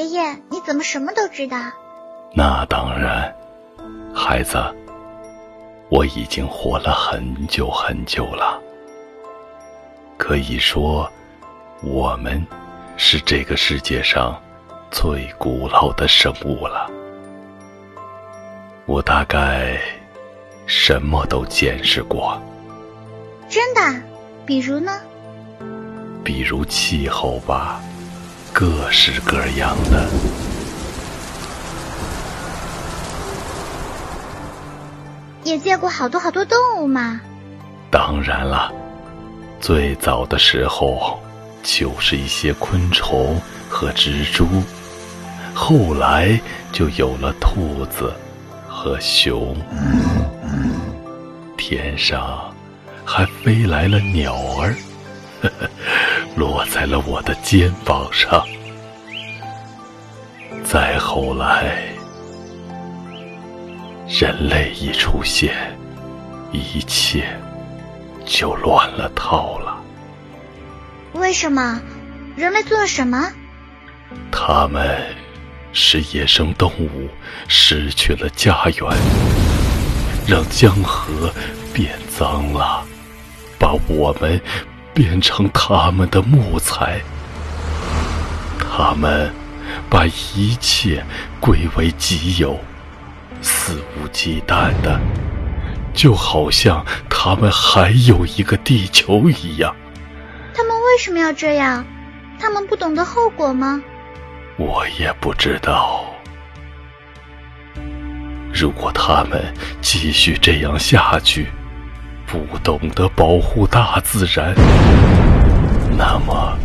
爷爷，你怎么什么都知道？那当然，孩子，我已经活了很久很久了。可以说，我们是这个世界上最古老的生物了。我大概什么都见识过。真的？比如呢？比如气候吧，各式各样的。也见过好多好多动物嘛？当然了。最早的时候，就是一些昆虫和蜘蛛，后来就有了兔子和熊，天上还飞来了鸟儿，落在了我的肩膀上。再后来，人类一出现，一切。就乱了套了。为什么？人类做了什么？他们使野生动物失去了家园，让江河变脏了，把我们变成他们的木材。他们把一切归为己有，肆无忌惮的。就好像他们还有一个地球一样。他们为什么要这样？他们不懂得后果吗？我也不知道。如果他们继续这样下去，不懂得保护大自然，那么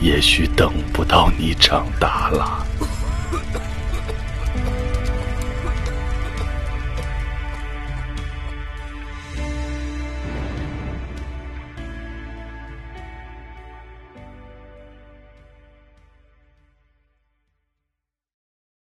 也许等不到你长大了。